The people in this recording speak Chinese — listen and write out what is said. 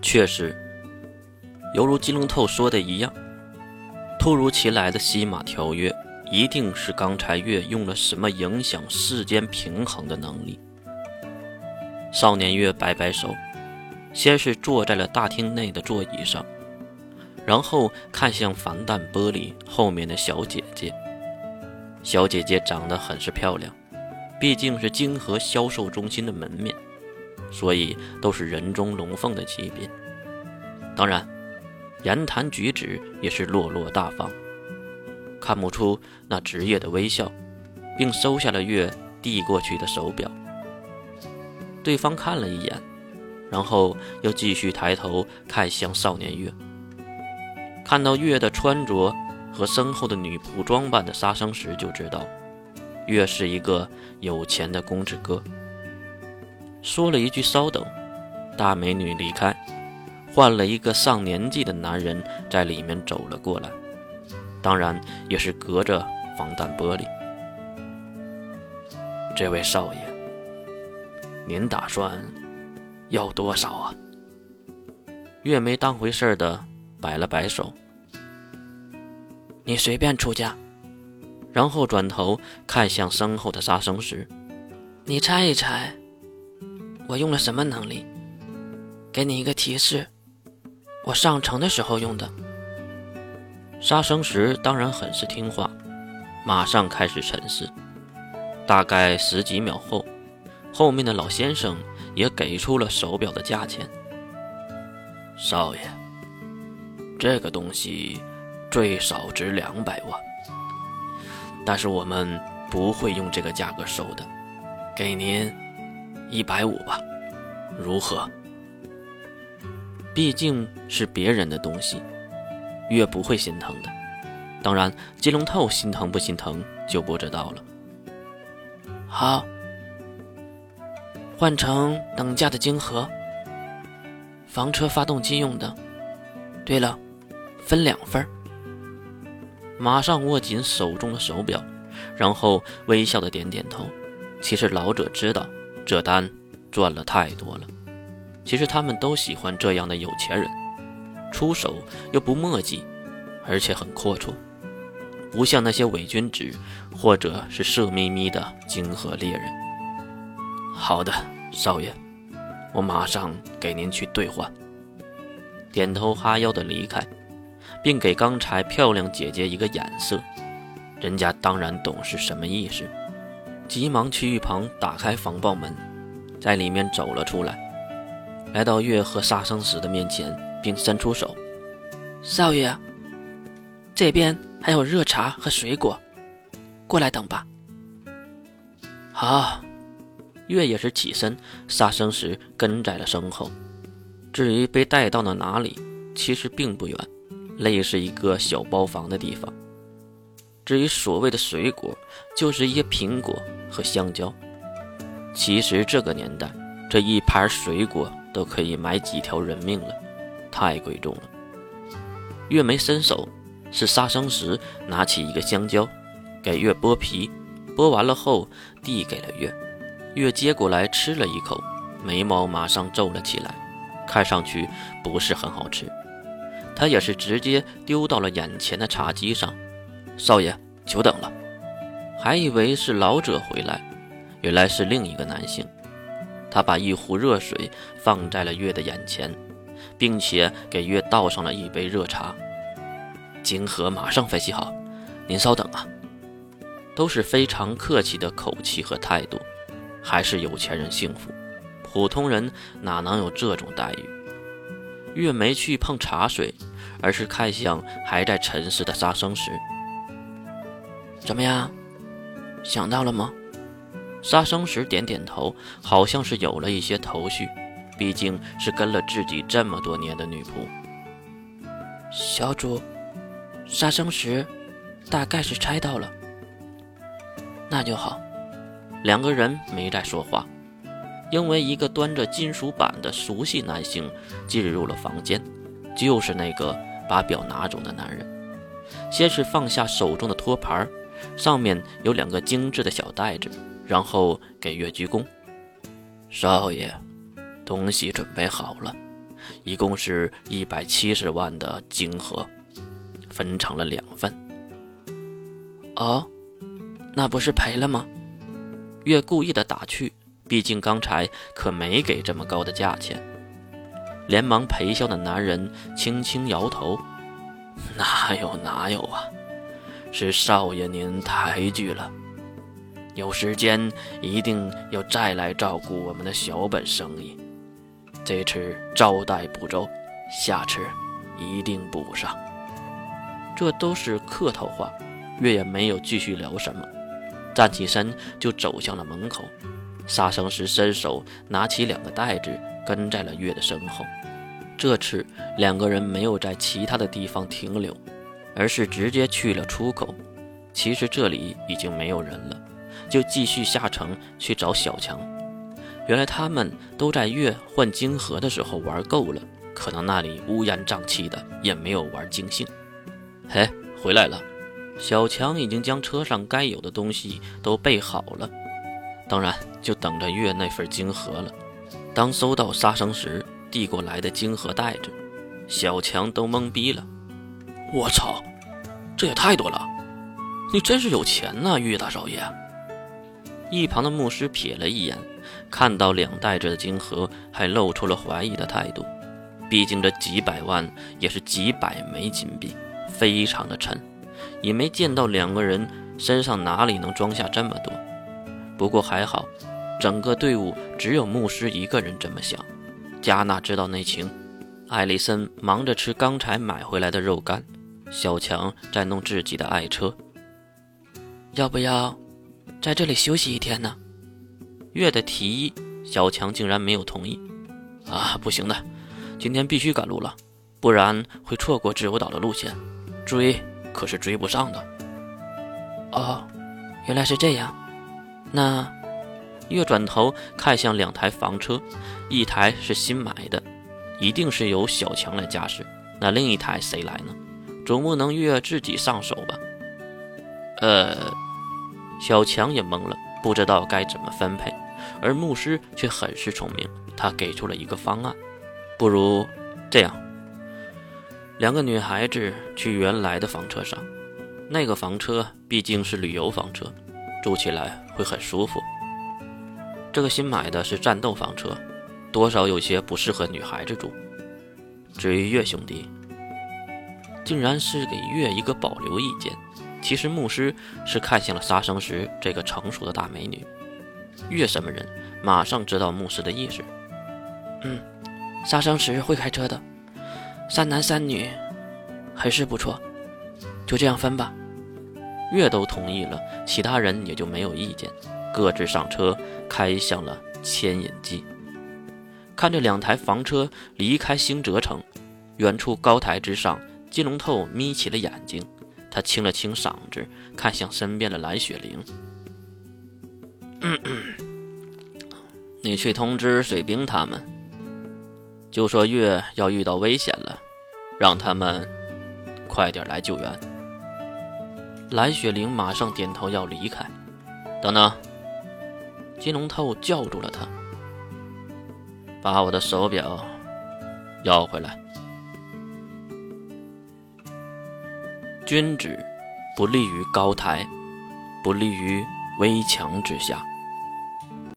确实，犹如金龙透说的一样，突如其来的西马条约，一定是刚才月用了什么影响世间平衡的能力。少年月摆摆手，先是坐在了大厅内的座椅上，然后看向防弹玻璃后面的小姐姐。小姐姐长得很是漂亮，毕竟是金河销售中心的门面。所以都是人中龙凤的级别，当然，言谈举止也是落落大方，看不出那职业的微笑，并收下了月递过去的手表。对方看了一眼，然后又继续抬头看向少年月，看到月的穿着和身后的女仆装扮的杀生时，就知道月是一个有钱的公子哥。说了一句“稍等”，大美女离开，换了一个上年纪的男人在里面走了过来，当然也是隔着防弹玻璃。这位少爷，您打算要多少啊？月没当回事的摆了摆手：“你随便出价。”然后转头看向身后的杀生石：“你猜一猜。”我用了什么能力？给你一个提示，我上城的时候用的。杀生石当然很是听话，马上开始沉思。大概十几秒后，后面的老先生也给出了手表的价钱。少爷，这个东西最少值两百万，但是我们不会用这个价格收的，给您。一百五吧，如何？毕竟是别人的东西，月不会心疼的。当然，金龙透心疼不心疼就不知道了。好，换成等价的晶核，房车发动机用的。对了，分两份。马上握紧手中的手表，然后微笑的点点头。其实老者知道。这单赚了太多了。其实他们都喜欢这样的有钱人，出手又不墨迹，而且很阔绰，不像那些伪君子或者是色眯眯的金河猎人。好的，少爷，我马上给您去兑换。点头哈腰的离开，并给刚才漂亮姐姐一个眼色，人家当然懂是什么意思。急忙去一旁打开防爆门，在里面走了出来，来到月和杀生石的面前，并伸出手：“少爷，这边还有热茶和水果，过来等吧。”好，月也是起身，杀生石跟在了身后。至于被带到了哪里，其实并不远，类似一个小包房的地方。至于所谓的水果，就是一些苹果和香蕉。其实这个年代，这一盘水果都可以买几条人命了，太贵重了。月梅伸手，是杀生石拿起一个香蕉，给月剥皮，剥完了后递给了月。月接过来吃了一口，眉毛马上皱了起来，看上去不是很好吃。他也是直接丢到了眼前的茶几上。少爷，久等了，还以为是老者回来，原来是另一个男性。他把一壶热水放在了月的眼前，并且给月倒上了一杯热茶。金河马上分析好，您稍等啊。都是非常客气的口气和态度，还是有钱人幸福，普通人哪能有这种待遇？月没去碰茶水，而是看向还在沉思的杀生石。怎么样，想到了吗？杀生石点点头，好像是有了一些头绪。毕竟是跟了自己这么多年的女仆。小主，杀生石大概是猜到了。那就好。两个人没再说话，因为一个端着金属板的熟悉男性进入了房间，就是那个把表拿走的男人。先是放下手中的托盘。上面有两个精致的小袋子，然后给月鞠躬。少爷，东西准备好了，一共是一百七十万的金盒，分成了两份。哦，那不是赔了吗？月故意的打趣，毕竟刚才可没给这么高的价钱。连忙陪笑的男人轻轻摇头：“哪有哪有啊，是少爷您抬举了。有时间一定要再来照顾我们的小本生意。这次招待不周，下次一定补上。”这都是客套话，月也没有继续聊什么，站起身就走向了门口。杀生石伸手拿起两个袋子。跟在了月的身后，这次两个人没有在其他的地方停留，而是直接去了出口。其实这里已经没有人了，就继续下城去找小强。原来他们都在月换金河的时候玩够了，可能那里乌烟瘴气的，也没有玩尽兴。嘿，回来了！小强已经将车上该有的东西都备好了，当然就等着月那份金河了。当收到杀生石递过来的金盒袋子，小强都懵逼了。我操，这也太多了！你真是有钱呐，玉大少爷。一旁的牧师瞥了一眼，看到两袋子的金盒，还露出了怀疑的态度。毕竟这几百万也是几百枚金币，非常的沉，也没见到两个人身上哪里能装下这么多。不过还好。整个队伍只有牧师一个人这么想。加纳知道内情，艾丽森忙着吃刚才买回来的肉干，小强在弄自己的爱车。要不要在这里休息一天呢？月的提议，小强竟然没有同意。啊，不行的，今天必须赶路了，不然会错过自由岛的路线，追可是追不上的。哦，原来是这样，那。月转头看向两台房车，一台是新买的，一定是由小强来驾驶。那另一台谁来呢？总不能月自己上手吧？呃，小强也懵了，不知道该怎么分配。而牧师却很是聪明，他给出了一个方案：不如这样，两个女孩子去原来的房车上，那个房车毕竟是旅游房车，住起来会很舒服。这个新买的是战斗房车，多少有些不适合女孩子住。至于月兄弟，竟然是给月一个保留意见。其实牧师是看向了杀生石这个成熟的大美女。月什么人，马上知道牧师的意思。嗯，杀生石会开车的，三男三女，还是不错。就这样分吧。月都同意了，其他人也就没有意见。各自上车，开向了牵引机。看着两台房车离开星泽城，远处高台之上，金龙透眯起了眼睛。他清了清嗓子，看向身边的蓝雪玲：“ 你去通知水兵他们，就说月要遇到危险了，让他们快点来救援。”蓝雪玲马上点头要离开。等等。金龙透叫住了他，把我的手表要回来。君子不立于高台，不立于危墙之下。